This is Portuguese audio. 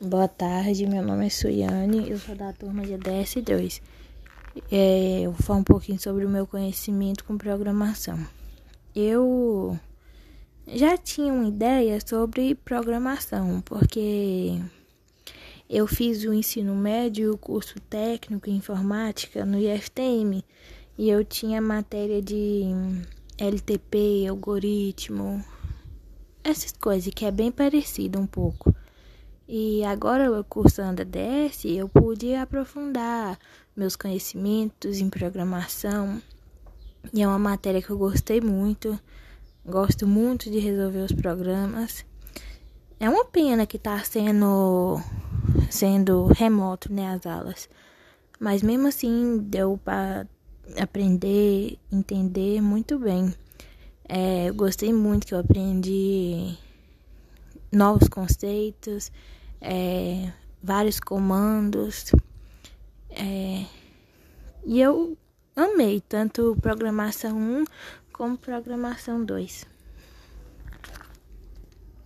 Boa tarde, meu nome é Suiane, eu sou da turma de DS2. É, eu vou falar um pouquinho sobre o meu conhecimento com programação. Eu já tinha uma ideia sobre programação, porque eu fiz o ensino médio, o curso técnico em informática no IFTM, e eu tinha matéria de LTP, algoritmo, essas coisas que é bem parecido um pouco. E agora, cursando a DS, eu pude aprofundar meus conhecimentos em programação. E é uma matéria que eu gostei muito. Gosto muito de resolver os programas. É uma pena que está sendo, sendo remoto, né, as aulas. Mas mesmo assim, deu para aprender, entender muito bem. É, eu gostei muito que eu aprendi novos conceitos é, vários comandos. É, e eu amei tanto programação 1 como programação 2.